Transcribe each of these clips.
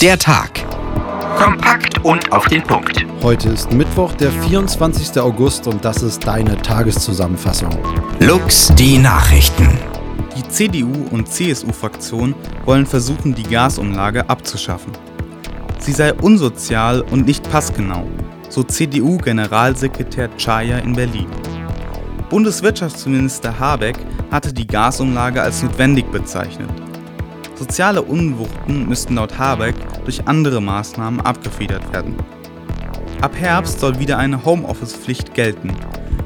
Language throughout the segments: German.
Der Tag. Kompakt und auf den Punkt. Heute ist Mittwoch, der 24. August und das ist deine Tageszusammenfassung. Lux, die Nachrichten. Die CDU und CSU-Fraktion wollen versuchen, die Gasumlage abzuschaffen. Sie sei unsozial und nicht passgenau, so CDU-Generalsekretär Chaya in Berlin. Bundeswirtschaftsminister Habeck hatte die Gasumlage als notwendig bezeichnet. Soziale Unwuchten müssten laut Habeck durch andere Maßnahmen abgefedert werden. Ab Herbst soll wieder eine Homeoffice-Pflicht gelten.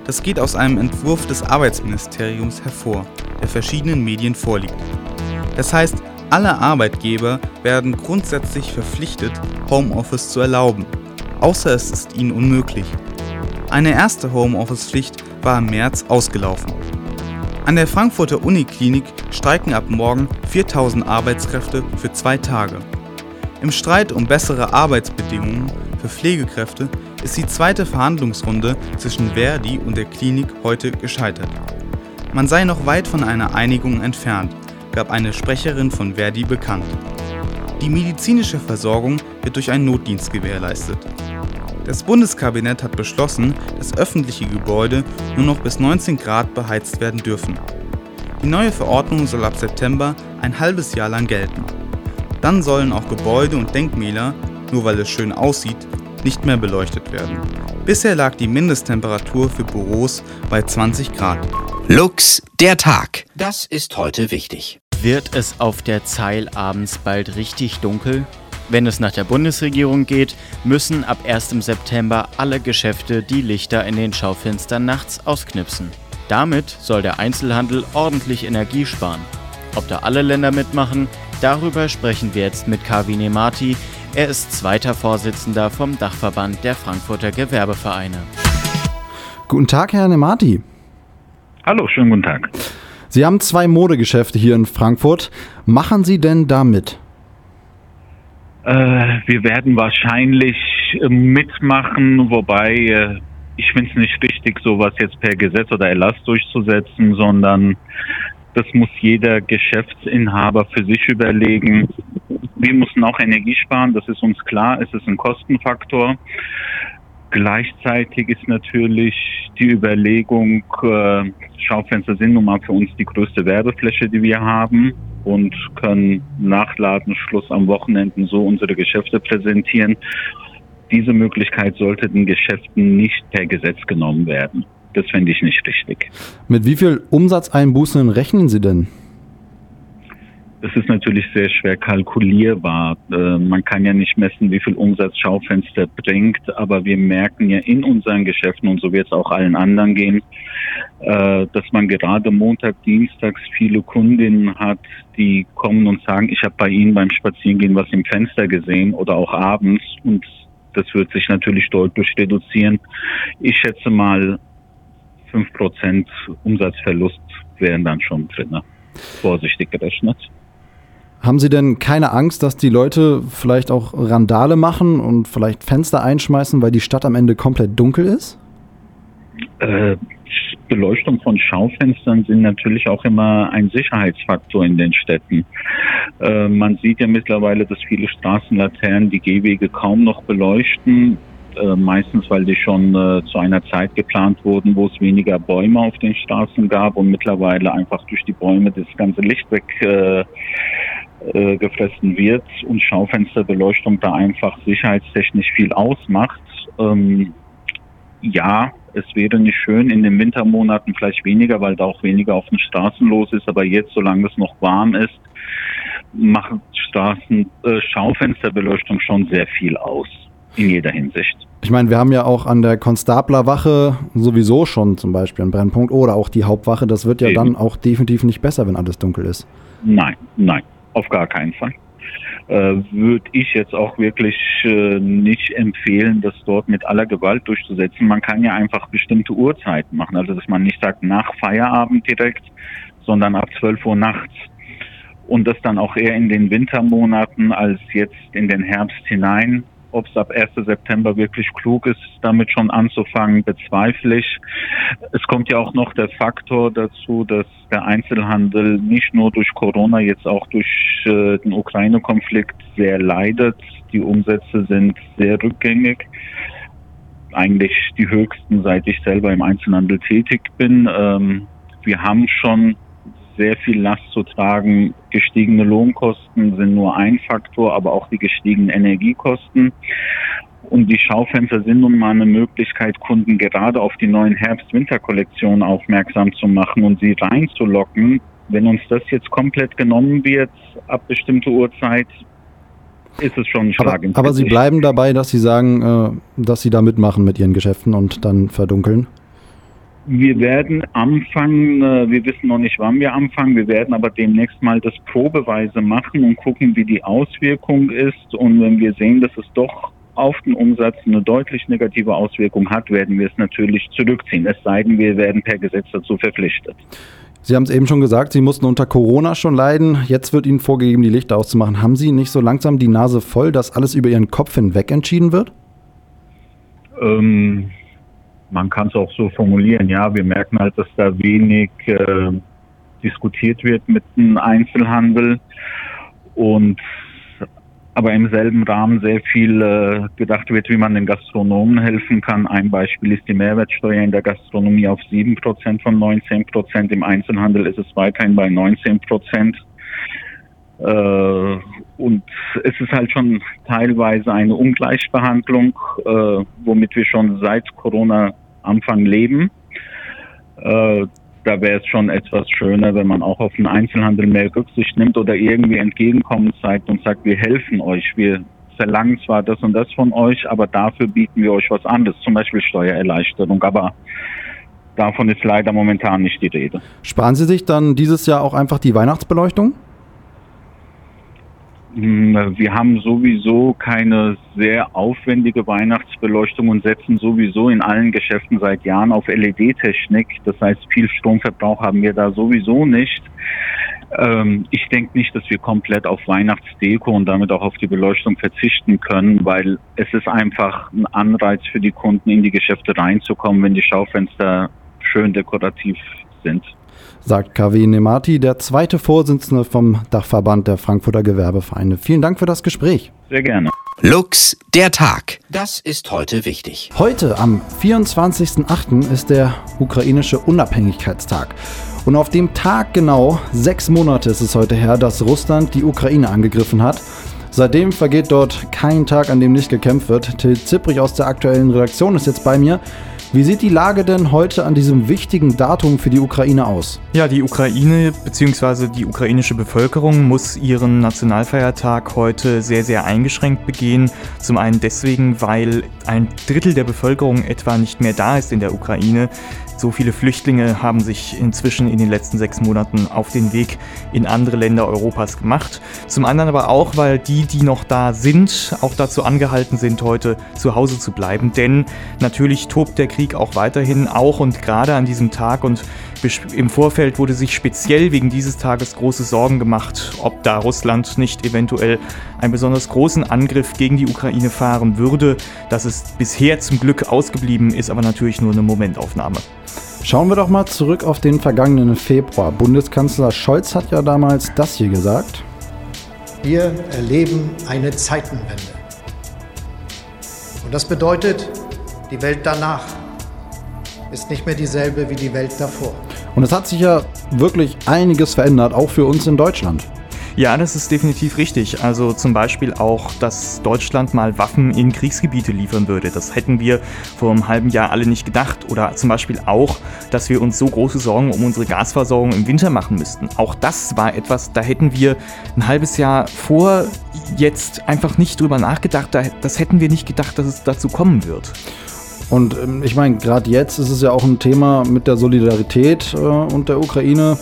Das geht aus einem Entwurf des Arbeitsministeriums hervor, der verschiedenen Medien vorliegt. Das heißt, alle Arbeitgeber werden grundsätzlich verpflichtet, Homeoffice zu erlauben, außer es ist ihnen unmöglich. Eine erste Homeoffice-Pflicht war im März ausgelaufen. An der Frankfurter Uniklinik streiken ab morgen 4000 Arbeitskräfte für zwei Tage. Im Streit um bessere Arbeitsbedingungen für Pflegekräfte ist die zweite Verhandlungsrunde zwischen Verdi und der Klinik heute gescheitert. Man sei noch weit von einer Einigung entfernt, gab eine Sprecherin von Verdi bekannt. Die medizinische Versorgung wird durch einen Notdienst gewährleistet. Das Bundeskabinett hat beschlossen, dass öffentliche Gebäude nur noch bis 19 Grad beheizt werden dürfen. Die neue Verordnung soll ab September ein halbes Jahr lang gelten. Dann sollen auch Gebäude und Denkmäler, nur weil es schön aussieht, nicht mehr beleuchtet werden. Bisher lag die Mindesttemperatur für Büros bei 20 Grad. Lux, der Tag. Das ist heute wichtig. Wird es auf der Zeil abends bald richtig dunkel? Wenn es nach der Bundesregierung geht, müssen ab 1. September alle Geschäfte die Lichter in den Schaufenstern nachts ausknipsen. Damit soll der Einzelhandel ordentlich Energie sparen. Ob da alle Länder mitmachen, darüber sprechen wir jetzt mit Kavi Nemati. Er ist zweiter Vorsitzender vom Dachverband der Frankfurter Gewerbevereine. Guten Tag, Herr Nemati. Hallo, schönen guten Tag. Sie haben zwei Modegeschäfte hier in Frankfurt. Machen Sie denn da mit? Äh, wir werden wahrscheinlich äh, mitmachen, wobei äh, ich finde es nicht richtig, sowas jetzt per Gesetz oder Erlass durchzusetzen, sondern das muss jeder Geschäftsinhaber für sich überlegen. Wir müssen auch Energie sparen, das ist uns klar, es ist ein Kostenfaktor. Gleichzeitig ist natürlich die Überlegung, äh, Schaufenster sind nun mal für uns die größte Werbefläche, die wir haben und können nach Ladenschluss am Wochenenden so unsere Geschäfte präsentieren. Diese Möglichkeit sollte den Geschäften nicht per Gesetz genommen werden. Das fände ich nicht richtig. Mit wie viel Umsatzeinbußen rechnen Sie denn? Das ist natürlich sehr schwer kalkulierbar. Äh, man kann ja nicht messen, wie viel Umsatz Schaufenster bringt, aber wir merken ja in unseren Geschäften und so wird es auch allen anderen gehen, äh, dass man gerade Montag, Dienstags viele Kundinnen hat, die kommen und sagen, ich habe bei Ihnen beim Spazierengehen was im Fenster gesehen oder auch abends und das wird sich natürlich deutlich reduzieren. Ich schätze mal, fünf Prozent Umsatzverlust wären dann schon drin, vorsichtig gerechnet. Haben Sie denn keine Angst, dass die Leute vielleicht auch Randale machen und vielleicht Fenster einschmeißen, weil die Stadt am Ende komplett dunkel ist? Äh, Beleuchtung von Schaufenstern sind natürlich auch immer ein Sicherheitsfaktor in den Städten. Äh, man sieht ja mittlerweile, dass viele Straßenlaternen die Gehwege kaum noch beleuchten. Äh, meistens, weil die schon äh, zu einer Zeit geplant wurden, wo es weniger Bäume auf den Straßen gab und mittlerweile einfach durch die Bäume das ganze Licht weg äh, äh, wird und Schaufensterbeleuchtung da einfach sicherheitstechnisch viel ausmacht. Ähm, ja, es wäre nicht schön in den Wintermonaten vielleicht weniger, weil da auch weniger auf den Straßen los ist, aber jetzt, solange es noch warm ist, macht Straßen äh, Schaufensterbeleuchtung schon sehr viel aus in jeder Hinsicht. Ich meine, wir haben ja auch an der Konstablerwache sowieso schon zum Beispiel einen Brennpunkt oder auch die Hauptwache. Das wird ja Eben. dann auch definitiv nicht besser, wenn alles dunkel ist. Nein, nein. Auf gar keinen Fall. Äh, Würde ich jetzt auch wirklich äh, nicht empfehlen, das dort mit aller Gewalt durchzusetzen. Man kann ja einfach bestimmte Uhrzeiten machen. Also dass man nicht sagt nach Feierabend direkt, sondern ab 12 Uhr nachts. Und das dann auch eher in den Wintermonaten als jetzt in den Herbst hinein. Ob es ab 1. September wirklich klug ist, damit schon anzufangen, bezweifle ich. Es kommt ja auch noch der Faktor dazu, dass der Einzelhandel nicht nur durch Corona, jetzt auch durch äh, den Ukraine-Konflikt sehr leidet. Die Umsätze sind sehr rückgängig eigentlich die höchsten, seit ich selber im Einzelhandel tätig bin. Ähm, wir haben schon sehr viel Last zu tragen. Gestiegene Lohnkosten sind nur ein Faktor, aber auch die gestiegenen Energiekosten. Und die Schaufenster sind nun mal eine Möglichkeit, Kunden gerade auf die neuen Herbst-Winter-Kollektionen aufmerksam zu machen und sie reinzulocken. Wenn uns das jetzt komplett genommen wird, ab bestimmter Uhrzeit, ist es schon ein Schlag aber, aber Sie bleiben dabei, dass Sie sagen, äh, dass Sie da mitmachen mit Ihren Geschäften und dann verdunkeln? Wir werden anfangen, äh, wir wissen noch nicht, wann wir anfangen, wir werden aber demnächst mal das probeweise machen und gucken, wie die Auswirkung ist. Und wenn wir sehen, dass es doch auf den Umsatz eine deutlich negative Auswirkung hat, werden wir es natürlich zurückziehen. Es sei denn, wir werden per Gesetz dazu verpflichtet. Sie haben es eben schon gesagt, Sie mussten unter Corona schon leiden. Jetzt wird Ihnen vorgegeben, die Lichter auszumachen. Haben Sie nicht so langsam die Nase voll, dass alles über Ihren Kopf hinweg entschieden wird? Ähm, man kann es auch so formulieren, ja. Wir merken halt, dass da wenig äh, diskutiert wird mit dem Einzelhandel und aber im selben Rahmen sehr viel äh, gedacht wird, wie man den Gastronomen helfen kann. Ein Beispiel ist die Mehrwertsteuer in der Gastronomie auf 7% von 19%. Im Einzelhandel ist es weiterhin bei 19%. Äh, und es ist halt schon teilweise eine Ungleichbehandlung, äh, womit wir schon seit Corona Anfang leben. Äh, da wäre es schon etwas schöner, wenn man auch auf den Einzelhandel mehr Rücksicht nimmt oder irgendwie Entgegenkommen zeigt und sagt, wir helfen euch, wir verlangen zwar das und das von euch, aber dafür bieten wir euch was anderes, zum Beispiel Steuererleichterung, aber davon ist leider momentan nicht die Rede. Sparen Sie sich dann dieses Jahr auch einfach die Weihnachtsbeleuchtung? Wir haben sowieso keine sehr aufwendige Weihnachtsbeleuchtung und setzen sowieso in allen Geschäften seit Jahren auf LED-Technik. Das heißt, viel Stromverbrauch haben wir da sowieso nicht. Ähm, ich denke nicht, dass wir komplett auf Weihnachtsdeko und damit auch auf die Beleuchtung verzichten können, weil es ist einfach ein Anreiz für die Kunden, in die Geschäfte reinzukommen, wenn die Schaufenster schön dekorativ sind sagt KW Nemati, der zweite Vorsitzende vom Dachverband der Frankfurter Gewerbevereine. Vielen Dank für das Gespräch. Sehr gerne. Lux, der Tag. Das ist heute wichtig. Heute, am 24.08., ist der ukrainische Unabhängigkeitstag. Und auf dem Tag genau, sechs Monate ist es heute her, dass Russland die Ukraine angegriffen hat. Seitdem vergeht dort kein Tag, an dem nicht gekämpft wird. Till Zipprich aus der aktuellen Redaktion ist jetzt bei mir. Wie sieht die Lage denn heute an diesem wichtigen Datum für die Ukraine aus? Ja, die Ukraine bzw. die ukrainische Bevölkerung muss ihren Nationalfeiertag heute sehr, sehr eingeschränkt begehen. Zum einen deswegen, weil ein Drittel der Bevölkerung etwa nicht mehr da ist in der Ukraine. So viele Flüchtlinge haben sich inzwischen in den letzten sechs Monaten auf den Weg in andere Länder Europas gemacht. Zum anderen aber auch, weil die, die noch da sind, auch dazu angehalten sind, heute zu Hause zu bleiben. Denn natürlich tobt der Krieg auch weiterhin, auch und gerade an diesem Tag. Und im Vorfeld wurde sich speziell wegen dieses Tages große Sorgen gemacht, ob da Russland nicht eventuell einen besonders großen Angriff gegen die Ukraine fahren würde. Das ist bisher zum Glück ausgeblieben, ist aber natürlich nur eine Momentaufnahme. Schauen wir doch mal zurück auf den vergangenen Februar. Bundeskanzler Scholz hat ja damals das hier gesagt. Wir erleben eine Zeitenwende. Und das bedeutet, die Welt danach ist nicht mehr dieselbe wie die Welt davor. Und es hat sich ja wirklich einiges verändert, auch für uns in Deutschland. Ja, das ist definitiv richtig. Also zum Beispiel auch, dass Deutschland mal Waffen in Kriegsgebiete liefern würde. Das hätten wir vor einem halben Jahr alle nicht gedacht. Oder zum Beispiel auch, dass wir uns so große Sorgen um unsere Gasversorgung im Winter machen müssten. Auch das war etwas, da hätten wir ein halbes Jahr vor jetzt einfach nicht drüber nachgedacht. Das hätten wir nicht gedacht, dass es dazu kommen wird. Und ähm, ich meine, gerade jetzt ist es ja auch ein Thema mit der Solidarität äh, und der Ukraine.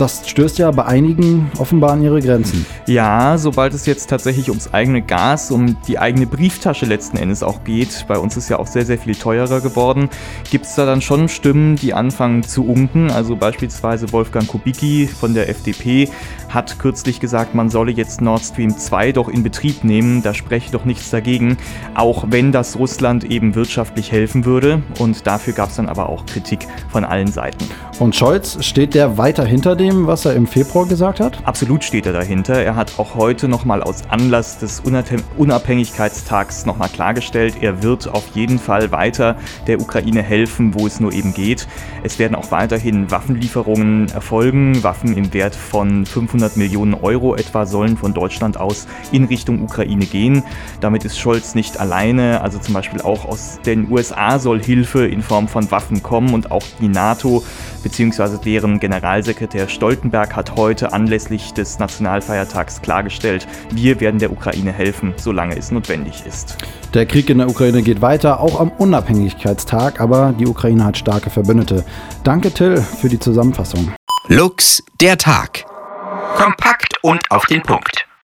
Das stößt ja bei einigen offenbar an ihre Grenzen. Ja, sobald es jetzt tatsächlich ums eigene Gas, um die eigene Brieftasche letzten Endes auch geht, bei uns ist ja auch sehr, sehr viel teurer geworden, gibt es da dann schon Stimmen, die anfangen zu unken. Also beispielsweise Wolfgang Kubicki von der FDP hat kürzlich gesagt, man solle jetzt Nord Stream 2 doch in Betrieb nehmen. Da spreche doch nichts dagegen, auch wenn das Russland eben wirtschaftlich helfen würde. Und dafür gab es dann aber auch Kritik von allen Seiten. Und Scholz, steht der weiter hinter dem, was er im Februar gesagt hat? Absolut steht er dahinter. Er hat auch heute nochmal aus Anlass des Unabhängigkeitstags nochmal klargestellt, er wird auf jeden Fall weiter der Ukraine helfen, wo es nur eben geht. Es werden auch weiterhin Waffenlieferungen erfolgen. Waffen im Wert von 500 Millionen Euro etwa sollen von Deutschland aus in Richtung Ukraine gehen. Damit ist Scholz nicht alleine. Also zum Beispiel auch aus den USA soll Hilfe in Form von Waffen kommen und auch die NATO bzw. deren Generalsekretär Stoltenberg hat heute anlässlich des Nationalfeiertags klargestellt, wir werden der Ukraine helfen, solange es notwendig ist. Der Krieg in der Ukraine geht weiter, auch am Unabhängigkeitstag, aber die Ukraine hat starke Verbündete. Danke Till für die Zusammenfassung. Lux, der Tag. Kompakt und auf den Punkt.